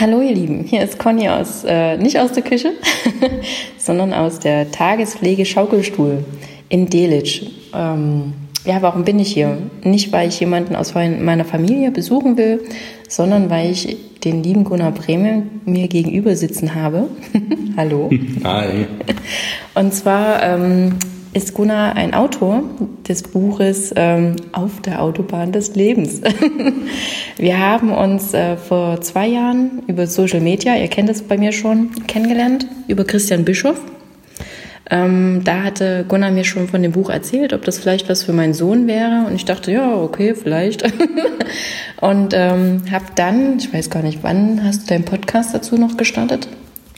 Hallo ihr Lieben, hier ist Conny aus, äh, nicht aus der Küche, sondern aus der Tagespflege Schaukelstuhl in Delitzsch. Ähm, ja, warum bin ich hier? Nicht, weil ich jemanden aus meiner Familie besuchen will, sondern weil ich den lieben Gunnar Breme mir gegenüber sitzen habe. Hallo. Hi. Und zwar ähm, ist Gunnar ein Autor des Buches ähm, Auf der Autobahn des Lebens. Wir haben uns äh, vor zwei Jahren über Social Media, ihr kennt es bei mir schon, kennengelernt, über Christian Bischof. Ähm, da hatte Gunnar mir schon von dem Buch erzählt, ob das vielleicht was für meinen Sohn wäre. Und ich dachte, ja, okay, vielleicht. und ähm, habe dann, ich weiß gar nicht, wann hast du deinen Podcast dazu noch gestartet?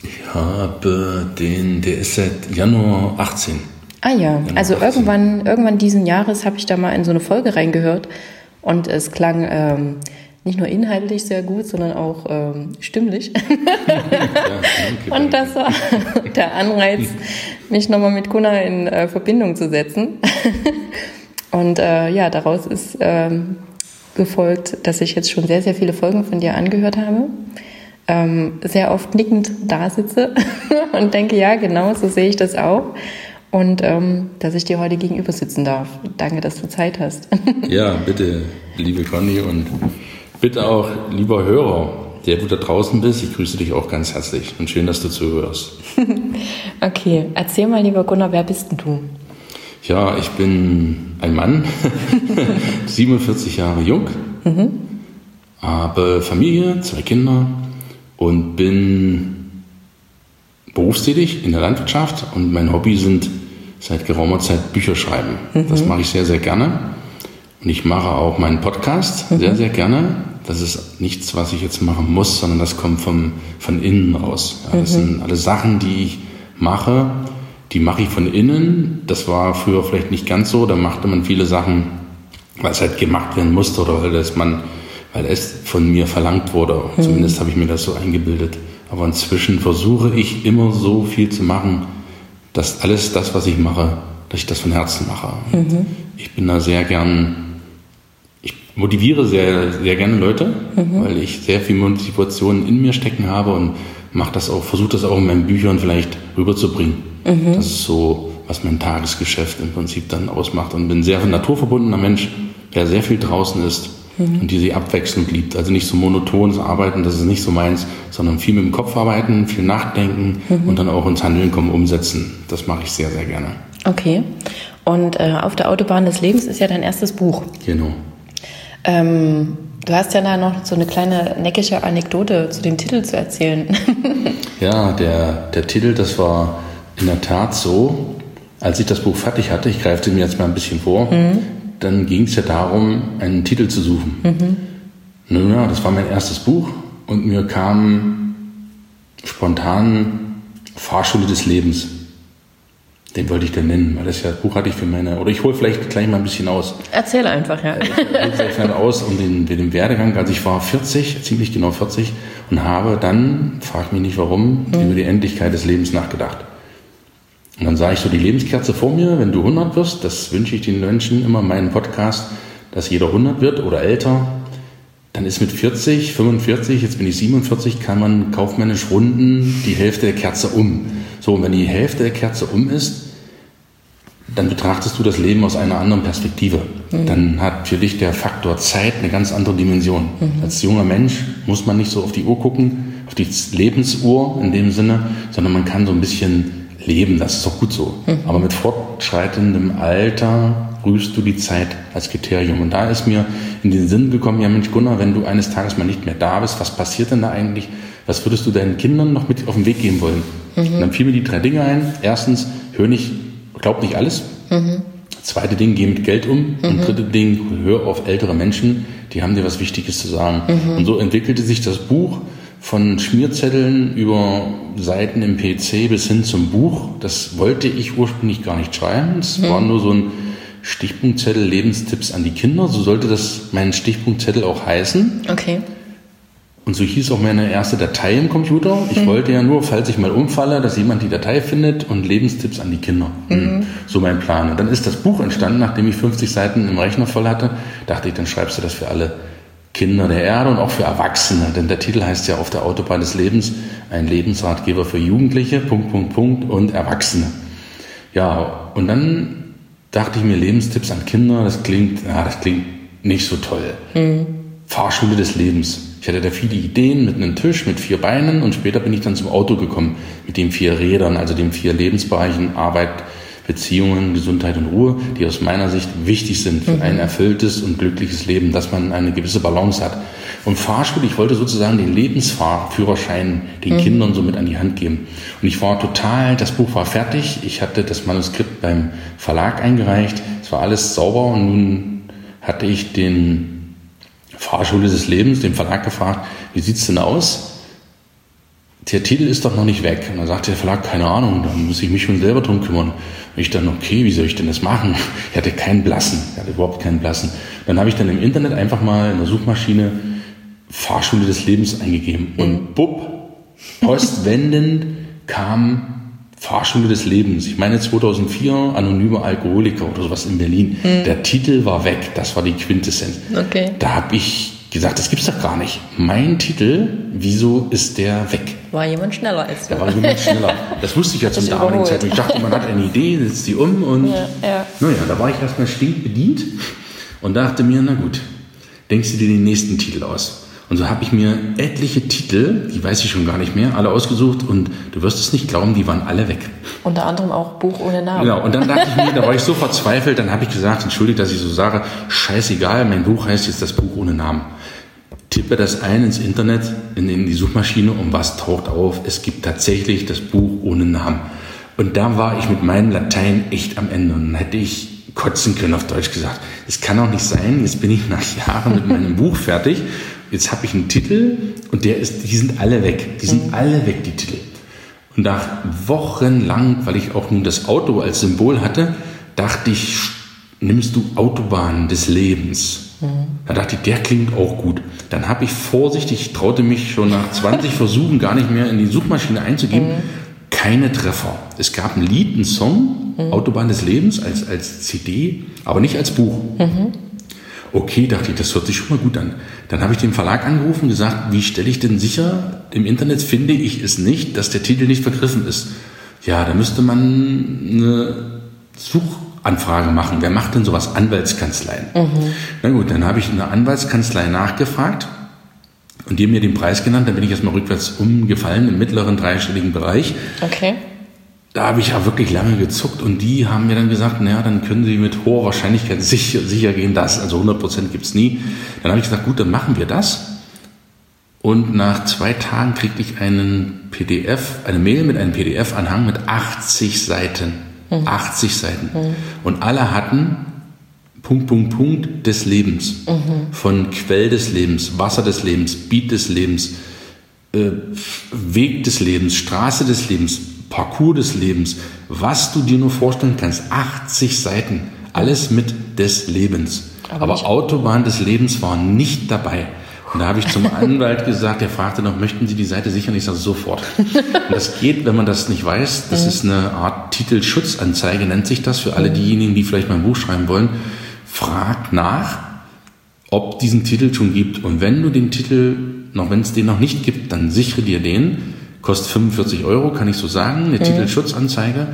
Ich habe den, der ist seit Januar 18. Ah ja, also irgendwann, irgendwann diesen Jahres habe ich da mal in so eine Folge reingehört und es klang ähm, nicht nur inhaltlich sehr gut, sondern auch ähm, stimmlich. ja, und das war der Anreiz, mich nochmal mit Gunnar in äh, Verbindung zu setzen. und äh, ja, daraus ist ähm, gefolgt, dass ich jetzt schon sehr, sehr viele Folgen von dir angehört habe. Ähm, sehr oft nickend da sitze und denke, ja, genau, so sehe ich das auch und ähm, dass ich dir heute gegenüber sitzen darf. Danke, dass du Zeit hast. ja, bitte, liebe Conny und bitte auch, lieber Hörer, der du da draußen bist, ich grüße dich auch ganz herzlich und schön, dass du zuhörst. okay, erzähl mal, lieber Gunnar, wer bist denn du? Ja, ich bin ein Mann, 47 Jahre jung, mhm. habe Familie, zwei Kinder und bin berufstätig in der Landwirtschaft und mein Hobby sind seit geraumer Zeit Bücher schreiben. Mhm. Das mache ich sehr, sehr gerne. Und ich mache auch meinen Podcast mhm. sehr, sehr gerne. Das ist nichts, was ich jetzt machen muss, sondern das kommt vom, von innen raus. Ja, das mhm. sind alle Sachen, die ich mache, die mache ich von innen. Das war früher vielleicht nicht ganz so. Da machte man viele Sachen, weil es halt gemacht werden musste oder weil, das man, weil es von mir verlangt wurde. Mhm. Zumindest habe ich mir das so eingebildet. Aber inzwischen versuche ich immer so viel zu machen, dass alles das, was ich mache, dass ich das von Herzen mache. Mhm. Ich bin da sehr gern, ich motiviere sehr, sehr gerne Leute, mhm. weil ich sehr viel Motivation in mir stecken habe und mache das auch, versuche das auch in meinen Büchern vielleicht rüberzubringen. Mhm. Das ist so, was mein Tagesgeschäft im Prinzip dann ausmacht und bin sehr naturverbundener Mensch, der sehr viel draußen ist mhm. und die sie abwechselnd liebt. Also nicht so monotones Arbeiten, das ist nicht so meins, sondern viel mit dem Kopf arbeiten, viel nachdenken mhm. und dann auch ins Handeln kommen, umsetzen. Das mache ich sehr, sehr gerne. Okay. Und äh, auf der Autobahn des Lebens ist ja dein erstes Buch. Genau. Ähm, du hast ja da noch so eine kleine neckische Anekdote zu dem Titel zu erzählen. ja, der, der Titel, das war in der Tat so, als ich das Buch fertig hatte, ich greife mir jetzt mal ein bisschen vor, mhm dann ging es ja darum, einen Titel zu suchen. Mhm. Nun ja, das war mein erstes Buch und mir kam spontan Fahrschule des Lebens. Den wollte ich dann nennen, weil das ja das Buch hatte ich für meine. Oder ich hole vielleicht gleich mal ein bisschen aus. Erzähle einfach, ja. Ich hole vielleicht aus um den, den Werdegang. Also ich war 40, ziemlich genau 40, und habe dann, frag mich nicht warum, mhm. über die Endlichkeit des Lebens nachgedacht. Und dann sah ich so die Lebenskerze vor mir, wenn du 100 wirst, das wünsche ich den Menschen immer in meinem Podcast, dass jeder 100 wird oder älter. Dann ist mit 40, 45, jetzt bin ich 47, kann man kaufmännisch runden die Hälfte der Kerze um. So, und wenn die Hälfte der Kerze um ist, dann betrachtest du das Leben aus einer anderen Perspektive. Mhm. Dann hat für dich der Faktor Zeit eine ganz andere Dimension. Mhm. Als junger Mensch muss man nicht so auf die Uhr gucken, auf die Lebensuhr in dem Sinne, sondern man kann so ein bisschen leben, das ist doch gut so. Mhm. Aber mit fortschreitendem Alter rührst du die Zeit als Kriterium. Und da ist mir in den Sinn gekommen, ja Mensch Gunnar, wenn du eines Tages mal nicht mehr da bist, was passiert denn da eigentlich? Was würdest du deinen Kindern noch mit auf den Weg geben wollen? Mhm. Und dann fielen mir die drei Dinge ein. Erstens, hör nicht, glaub nicht alles. Mhm. Zweite Ding, geh mit Geld um. Und mhm. dritte Ding, hör auf ältere Menschen, die haben dir was Wichtiges zu sagen. Mhm. Und so entwickelte sich das Buch von Schmierzetteln über Seiten im PC bis hin zum Buch. Das wollte ich ursprünglich gar nicht schreiben. Es mhm. war nur so ein Stichpunktzettel Lebenstipps an die Kinder. So sollte das mein Stichpunktzettel auch heißen. Okay. Und so hieß auch meine erste Datei im Computer. Ich mhm. wollte ja nur, falls ich mal umfalle, dass jemand die Datei findet und Lebenstipps an die Kinder. Mhm. So mein Plan. Und dann ist das Buch entstanden, nachdem ich 50 Seiten im Rechner voll hatte. Dachte ich, dann schreibst du das für alle Kinder der Erde und auch für Erwachsene. Denn der Titel heißt ja auf der Autobahn des Lebens, ein Lebensratgeber für Jugendliche, Punkt, Punkt, Punkt und Erwachsene. Ja, und dann dachte ich mir, Lebenstipps an Kinder, das klingt, ja, das klingt nicht so toll. Mhm. Fahrschule des Lebens. Ich hatte da viele Ideen mit einem Tisch mit vier Beinen und später bin ich dann zum Auto gekommen mit den vier Rädern, also den vier Lebensbereichen Arbeit, Beziehungen, Gesundheit und Ruhe, die aus meiner Sicht wichtig sind für mhm. ein erfülltes und glückliches Leben, dass man eine gewisse Balance hat. Und Fahrschule, ich wollte sozusagen den Lebensfahrführerschein den mhm. Kindern so mit an die Hand geben. Und ich war total, das Buch war fertig, ich hatte das Manuskript beim Verlag eingereicht, es war alles sauber und nun hatte ich den Fahrschule des Lebens, den Verlag gefragt, wie sieht's denn aus? Der Titel ist doch noch nicht weg. Und dann sagte der Verlag, keine Ahnung, da muss ich mich schon selber drum kümmern. Und ich dann, okay, wie soll ich denn das machen? Ich hatte keinen Blassen, ich hatte überhaupt keinen Blassen. Dann habe ich dann im Internet einfach mal in der Suchmaschine Fahrschule des Lebens eingegeben. Und bupp, postwendend kam Fahrschule des Lebens. Ich meine 2004, anonyme Alkoholiker oder sowas in Berlin. Mhm. Der Titel war weg, das war die Quintessenz. Okay. Da habe ich gesagt, das gibt's doch gar nicht. Mein Titel, wieso ist der weg? War jemand schneller als du. Da war jemand schneller. Das wusste ich ja zum damaligen Zeitpunkt. Ich dachte, man hat eine Idee, setzt sie um und ja, ja. naja, da war ich erstmal stinkbedient und dachte mir, na gut, denkst du dir den nächsten Titel aus? Und so habe ich mir etliche Titel, die weiß ich schon gar nicht mehr, alle ausgesucht und du wirst es nicht glauben, die waren alle weg. Unter anderem auch Buch ohne Namen. Genau, und dann dachte ich mir, da war ich so verzweifelt, dann habe ich gesagt, entschuldigt, dass ich so sage, scheißegal, mein Buch heißt jetzt das Buch ohne Namen. Tippe das ein ins Internet, in, in die Suchmaschine und was taucht auf? Es gibt tatsächlich das Buch ohne Namen. Und da war ich mit meinem Latein echt am Ende. Und dann hätte ich kotzen können auf Deutsch gesagt. Es kann auch nicht sein, jetzt bin ich nach Jahren mit meinem Buch fertig jetzt habe ich einen Titel und der ist, die sind alle weg. Die sind mhm. alle weg, die Titel. Und nach wochenlang, weil ich auch nun das Auto als Symbol hatte, dachte ich, nimmst du Autobahn des Lebens. Mhm. Da dachte ich, der klingt auch gut. Dann habe ich vorsichtig, ich traute mich schon nach 20 Versuchen gar nicht mehr in die Suchmaschine einzugeben, mhm. keine Treffer. Es gab ein Lied, einen Song, mhm. Autobahn des Lebens, als, als CD, aber nicht als Buch. Mhm. Okay, dachte ich, das hört sich schon mal gut an. Dann habe ich den Verlag angerufen und gesagt, wie stelle ich denn sicher, im Internet finde ich es nicht, dass der Titel nicht vergriffen ist. Ja, da müsste man eine Suchanfrage machen. Wer macht denn sowas? Anwaltskanzleien. Mhm. Na gut, dann habe ich in der Anwaltskanzlei nachgefragt und die haben mir den Preis genannt. Dann bin ich erstmal rückwärts umgefallen im mittleren dreistelligen Bereich. Okay da habe ich ja wirklich lange gezuckt und die haben mir dann gesagt, naja, dann können Sie mit hoher Wahrscheinlichkeit sicher, sicher gehen, dass, also 100% gibt's nie. Dann habe ich gesagt, gut, dann machen wir das. Und nach zwei Tagen kriegte ich einen PDF, eine Mail mit einem PDF-Anhang mit 80 Seiten. Mhm. 80 Seiten. Mhm. Und alle hatten Punkt, Punkt, Punkt des Lebens. Mhm. Von Quell des Lebens, Wasser des Lebens, Beat des Lebens, äh, Weg des Lebens, Straße des Lebens, Parcours des Lebens, was du dir nur vorstellen kannst. 80 Seiten, alles mit des Lebens. Aber, Aber Autobahn des Lebens war nicht dabei. Und da habe ich zum Anwalt gesagt, der fragte noch, möchten Sie die Seite sichern? Ich sage sofort. Und das geht, wenn man das nicht weiß. Das mhm. ist eine Art Titelschutzanzeige, nennt sich das für alle mhm. diejenigen, die vielleicht mal ein Buch schreiben wollen. Frag nach, ob diesen Titel schon gibt. Und wenn du den Titel, noch wenn es den noch nicht gibt, dann sichere dir den kostet 45 Euro, kann ich so sagen, eine mhm. Titelschutzanzeige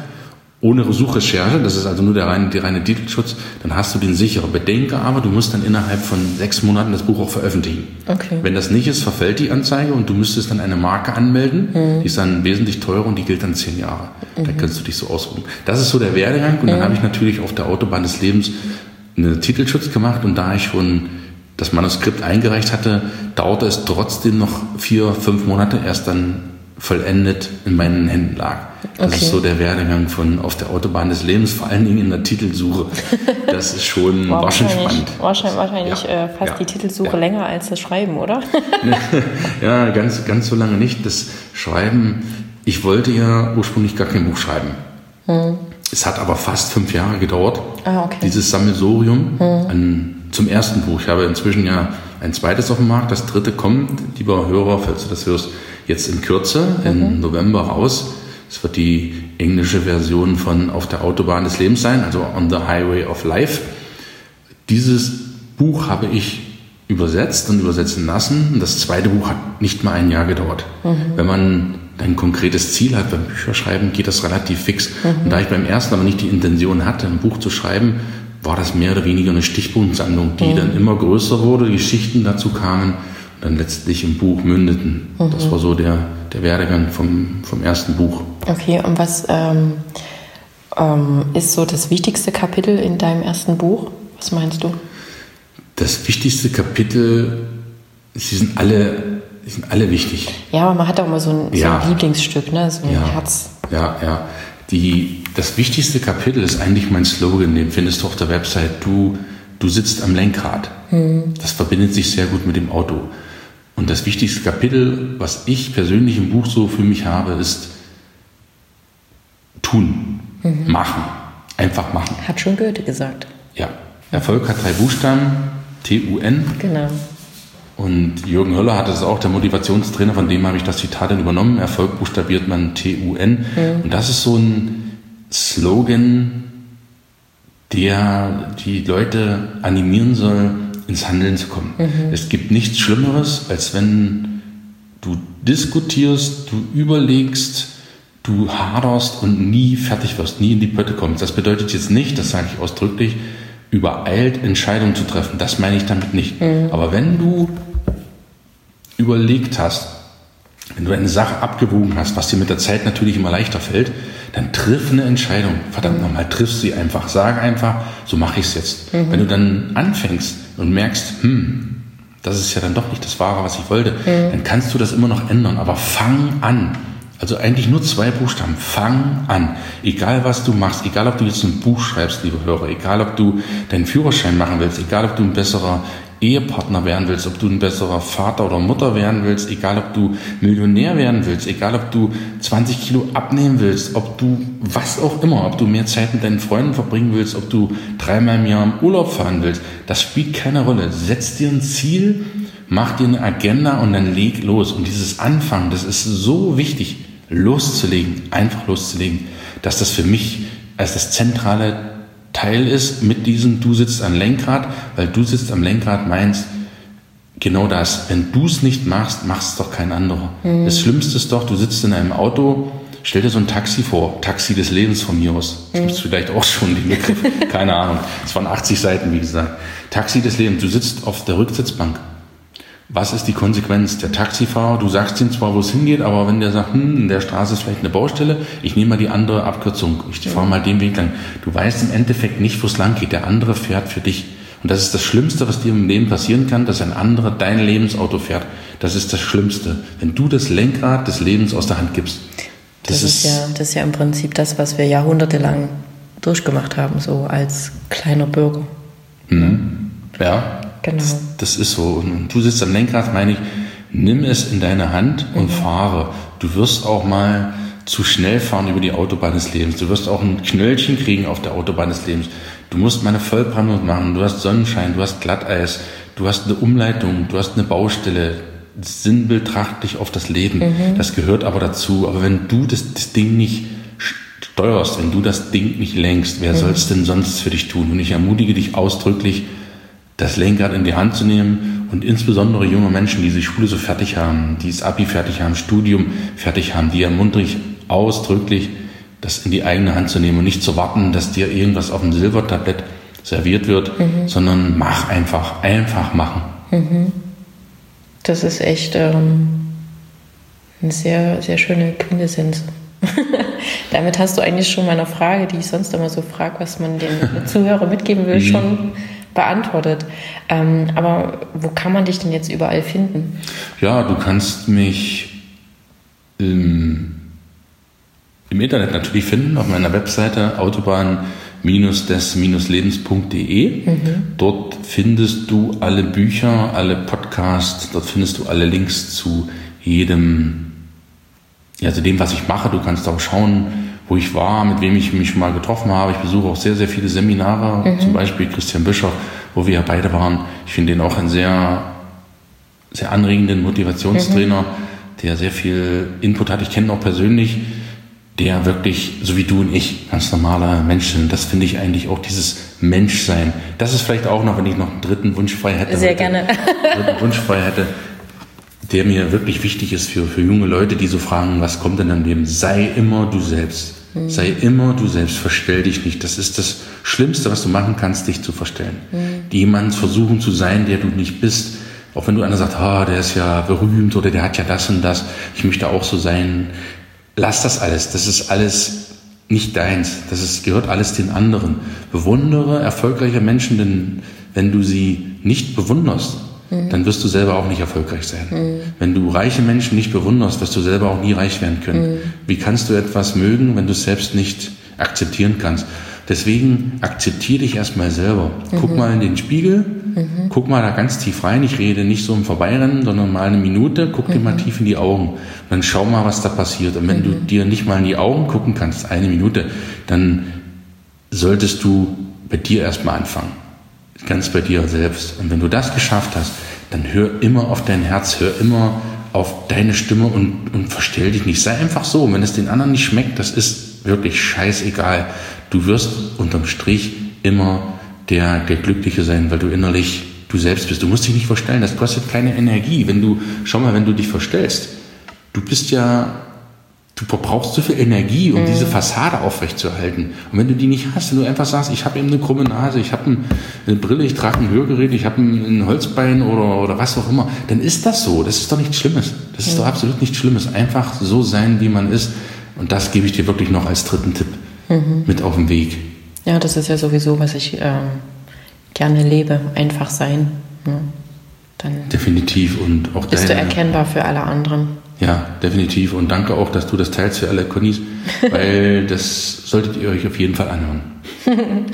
ohne Suchrecherche, das ist also nur der reine, der reine Titelschutz, dann hast du den sicheren. Bedenke aber, du musst dann innerhalb von sechs Monaten das Buch auch veröffentlichen. Okay. Wenn das nicht ist, verfällt die Anzeige und du müsstest dann eine Marke anmelden, mhm. die ist dann wesentlich teurer und die gilt dann zehn Jahre. Mhm. Da kannst du dich so ausruhen. Das ist so der Werdegang und dann habe ich natürlich auf der Autobahn des Lebens einen Titelschutz gemacht und da ich schon das Manuskript eingereicht hatte, dauerte es trotzdem noch vier, fünf Monate, erst dann vollendet in meinen Händen lag. Das okay. ist so der Werdegang von auf der Autobahn des Lebens, vor allen Dingen in der Titelsuche. Das ist schon, war schon spannend. Wahrscheinlich, wahrscheinlich ja. äh, fast ja. die Titelsuche ja. länger als das Schreiben, oder? ja, ganz, ganz so lange nicht. Das Schreiben, ich wollte ja ursprünglich gar kein Buch schreiben. Hm. Es hat aber fast fünf Jahre gedauert, ah, okay. dieses Sammelsorium hm. an, zum ersten Buch. Ich habe inzwischen ja ein zweites auf dem Markt, das dritte kommt, lieber Hörer, falls du das hörst, jetzt in Kürze, im mhm. November raus. Es wird die englische Version von Auf der Autobahn des Lebens sein, also On the Highway of Life. Dieses Buch habe ich übersetzt und übersetzen lassen. Das zweite Buch hat nicht mal ein Jahr gedauert. Mhm. Wenn man ein konkretes Ziel hat beim Bücherschreiben, geht das relativ fix. Mhm. Und da ich beim ersten aber nicht die Intention hatte, ein Buch zu schreiben, war das mehr oder weniger eine Stichpunktsammlung, die mhm. dann immer größer wurde, Geschichten dazu kamen dann letztlich im Buch mündeten. Mhm. Das war so der, der Werdegang vom, vom ersten Buch. Okay, und was ähm, ähm, ist so das wichtigste Kapitel in deinem ersten Buch? Was meinst du? Das wichtigste Kapitel, sie sind alle, sie sind alle wichtig. Ja, aber man hat auch immer so ein, ja. so ein Lieblingsstück, ne? so ein ja. Herz. Ja, ja. Die, das wichtigste Kapitel ist eigentlich mein Slogan, den findest du auf der Website. Du, du sitzt am Lenkrad. Hm. Das verbindet sich sehr gut mit dem Auto. Und das wichtigste Kapitel, was ich persönlich im Buch so für mich habe, ist tun, mhm. machen, einfach machen. Hat schon Goethe gesagt. Ja, Erfolg hat drei Buchstaben, T-U-N. Genau. Und Jürgen Höller hatte es auch, der Motivationstrainer, von dem habe ich das Zitat dann übernommen. Erfolg buchstabiert man T-U-N. Mhm. Und das ist so ein Slogan, der die Leute animieren soll, ins Handeln zu kommen. Mhm. Es gibt nichts Schlimmeres, als wenn du diskutierst, du überlegst, du haderst und nie fertig wirst, nie in die Pötte kommst. Das bedeutet jetzt nicht, das sage ich ausdrücklich, übereilt Entscheidungen zu treffen. Das meine ich damit nicht. Mhm. Aber wenn du überlegt hast, wenn du eine Sache abgewogen hast, was dir mit der Zeit natürlich immer leichter fällt, dann triff eine Entscheidung. Verdammt nochmal, triff sie einfach. Sag einfach, so mache ich es jetzt. Mhm. Wenn du dann anfängst und merkst, hm, das ist ja dann doch nicht das Wahre, was ich wollte, mhm. dann kannst du das immer noch ändern. Aber fang an. Also eigentlich nur zwei Buchstaben. Fang an. Egal was du machst, egal ob du jetzt ein Buch schreibst, liebe Hörer, egal ob du deinen Führerschein machen willst, egal ob du ein besserer Ehepartner werden willst, ob du ein besserer Vater oder Mutter werden willst, egal ob du Millionär werden willst, egal ob du 20 Kilo abnehmen willst, ob du was auch immer, ob du mehr Zeit mit deinen Freunden verbringen willst, ob du dreimal im Jahr im Urlaub fahren willst, das spielt keine Rolle. Setz dir ein Ziel, mach dir eine Agenda und dann leg los. Und dieses Anfangen, das ist so wichtig, loszulegen, einfach loszulegen, dass das für mich als das zentrale Teil ist mit diesem Du sitzt am Lenkrad, weil du sitzt am Lenkrad meinst, genau das. Wenn du es nicht machst, machst es doch kein anderer. Mhm. Das Schlimmste ist doch, du sitzt in einem Auto, stell dir so ein Taxi vor, Taxi des Lebens von mir aus. Das mhm. gibt es vielleicht auch schon, den Begriff, keine Ahnung. Es waren 80 Seiten, wie gesagt. Taxi des Lebens, du sitzt auf der Rücksitzbank was ist die Konsequenz? Der Taxifahrer, du sagst ihm zwar, wo es hingeht, aber wenn der sagt, hm, in der Straße ist vielleicht eine Baustelle, ich nehme mal die andere Abkürzung, ich fahre mal den Weg lang. Du weißt im Endeffekt nicht, wo es lang geht. Der andere fährt für dich. Und das ist das Schlimmste, was dir im Leben passieren kann, dass ein anderer dein Lebensauto fährt. Das ist das Schlimmste. Wenn du das Lenkrad des Lebens aus der Hand gibst. Das, das ist, ja, das ist ja im Prinzip das, was wir jahrhundertelang durchgemacht haben, so als kleiner Bürger. Mhm. Ja, Genau. Das, das, ist so. Und du sitzt am Lenkrad, meine ich, nimm es in deine Hand und mhm. fahre. Du wirst auch mal zu schnell fahren über die Autobahn des Lebens. Du wirst auch ein Knöllchen kriegen auf der Autobahn des Lebens. Du musst mal eine Vollbremsung machen. Du hast Sonnenschein, du hast Glatteis, du hast eine Umleitung, du hast eine Baustelle. Sinnbild tracht dich auf das Leben. Mhm. Das gehört aber dazu. Aber wenn du das, das Ding nicht steuerst, wenn du das Ding nicht lenkst, wer mhm. soll es denn sonst für dich tun? Und ich ermutige dich ausdrücklich, das Lenkrad in die Hand zu nehmen und insbesondere junge Menschen, die die Schule so fertig haben, die das Abi fertig haben, Studium fertig haben, die ermuntere ich ausdrücklich, das in die eigene Hand zu nehmen und nicht zu warten, dass dir irgendwas auf dem Silbertablett serviert wird, mhm. sondern mach einfach, einfach machen. Mhm. Das ist echt ähm, eine sehr, sehr schöne Quintessenz. Damit hast du eigentlich schon meiner Frage, die ich sonst immer so frage, was man den Zuhörer mitgeben will, mhm. schon beantwortet. Ähm, aber wo kann man dich denn jetzt überall finden? Ja, du kannst mich im, im Internet natürlich finden, auf meiner Webseite autobahn-des-lebens.de. Mhm. Dort findest du alle Bücher, alle Podcasts, dort findest du alle Links zu jedem, ja, zu dem, was ich mache. Du kannst auch schauen, wo ich war, mit wem ich mich mal getroffen habe. Ich besuche auch sehr, sehr viele Seminare, mhm. zum Beispiel Christian Bischof, wo wir ja beide waren. Ich finde ihn auch einen sehr, sehr anregenden Motivationstrainer, mhm. der sehr viel Input hat. Ich kenne ihn auch persönlich. der wirklich, so wie du und ich, ganz normaler Mensch sind. Das finde ich eigentlich auch dieses Menschsein. Das ist vielleicht auch noch, wenn ich noch einen dritten Wunsch frei hätte. Sehr gerne. dritten Wunsch frei hätte, der mir wirklich wichtig ist für, für junge Leute, die so fragen, was kommt denn im Leben? Sei immer du selbst. Mhm. Sei immer du selbst, verstell dich nicht. Das ist das Schlimmste, was du machen kannst, dich zu verstellen. Mhm. Jemand versuchen zu sein, der du nicht bist. Auch wenn du einer sagt, ah, der ist ja berühmt oder der hat ja das und das, ich möchte auch so sein. Lass das alles. Das ist alles nicht deins. Das ist, gehört alles den anderen. Bewundere erfolgreiche Menschen, denn wenn du sie nicht bewunderst, mhm. dann wirst du selber auch nicht erfolgreich sein. Mhm. Wenn du reiche Menschen nicht bewunderst, wirst du selber auch nie reich werden können. Mhm. Wie kannst du etwas mögen, wenn du es selbst nicht akzeptieren kannst? Deswegen akzeptiere dich erstmal selber. Guck mhm. mal in den Spiegel, mhm. guck mal da ganz tief rein. Ich rede nicht so im Vorbeirennen, sondern mal eine Minute, guck dir mal tief in die Augen. Dann schau mal, was da passiert. Und wenn du dir nicht mal in die Augen gucken kannst, eine Minute, dann solltest du bei dir erstmal anfangen ganz bei dir selbst. Und wenn du das geschafft hast, dann hör immer auf dein Herz, hör immer auf deine Stimme und, und verstell dich nicht. Sei einfach so. Wenn es den anderen nicht schmeckt, das ist wirklich scheißegal. Du wirst unterm Strich immer der, der Glückliche sein, weil du innerlich du selbst bist. Du musst dich nicht verstellen. Das kostet keine Energie. Wenn du, schau mal, wenn du dich verstellst, du bist ja du verbrauchst so viel Energie, um mhm. diese Fassade aufrechtzuerhalten. Und wenn du die nicht hast, wenn du einfach sagst, ich habe eben eine krumme Nase, ich habe eine Brille, ich trage ein Hörgerät, ich habe ein, Holzbein oder, oder was auch immer, dann ist das so. Das ist doch nichts Schlimmes. Das ist mhm. doch absolut nichts Schlimmes. Einfach so sein, wie man ist. Und das gebe ich dir wirklich noch als dritten Tipp mhm. mit auf den Weg. Ja, das ist ja sowieso, was ich ähm, gerne lebe. Einfach sein. Ja. Dann Definitiv. Und auch bist deine, du erkennbar für alle anderen. Ja, definitiv. Und danke auch, dass du das teilst für alle Connies, weil das solltet ihr euch auf jeden Fall anhören.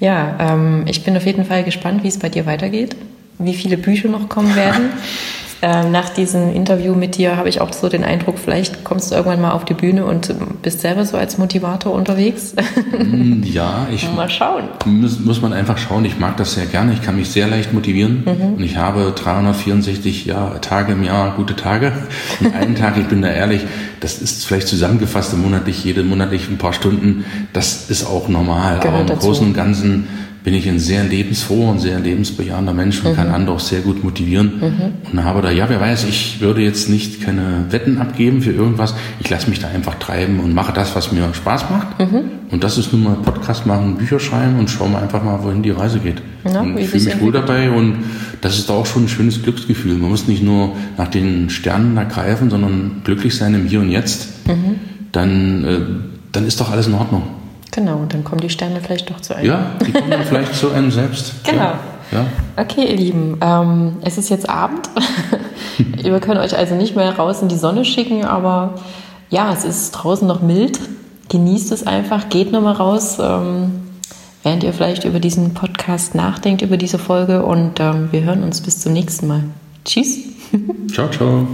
ja, ähm, ich bin auf jeden Fall gespannt, wie es bei dir weitergeht, wie viele Bücher noch kommen werden. Ähm, nach diesem Interview mit dir habe ich auch so den Eindruck, vielleicht kommst du irgendwann mal auf die Bühne und bist selber so als Motivator unterwegs. Mm, ja, ich. mal schauen. Muss, muss man einfach schauen. Ich mag das sehr gerne. Ich kann mich sehr leicht motivieren. Mhm. Und ich habe 364 ja, Tage im Jahr gute Tage. Und einen Tag, ich bin da ehrlich, das ist vielleicht zusammengefasst monatlich, jede monatlich ein paar Stunden. Das ist auch normal. Gehört Aber im dazu. Großen und Ganzen bin ich ein sehr lebensfroher und sehr lebensbejahender Mensch und mhm. kann andere auch sehr gut motivieren. Mhm. Und habe da, ja, wer weiß, ich würde jetzt nicht keine Wetten abgeben für irgendwas. Ich lasse mich da einfach treiben und mache das, was mir Spaß macht. Mhm. Und das ist nun mal Podcast machen, Bücher schreiben und schauen wir einfach mal, wohin die Reise geht. Ja, und ich fühle mich wohl dabei und das ist auch schon ein schönes Glücksgefühl. Man muss nicht nur nach den Sternen da greifen, sondern glücklich sein im Hier und Jetzt. Mhm. Dann, äh, dann ist doch alles in Ordnung. Genau, und dann kommen die Sterne vielleicht doch zu einem. Ja, die kommen dann vielleicht zu einem selbst. Genau. Ja. Ja. Okay, ihr Lieben, ähm, es ist jetzt Abend. Wir können euch also nicht mehr raus in die Sonne schicken, aber ja, es ist draußen noch mild. Genießt es einfach, geht nochmal raus, ähm, während ihr vielleicht über diesen Podcast nachdenkt, über diese Folge und ähm, wir hören uns bis zum nächsten Mal. Tschüss. Ciao, ciao.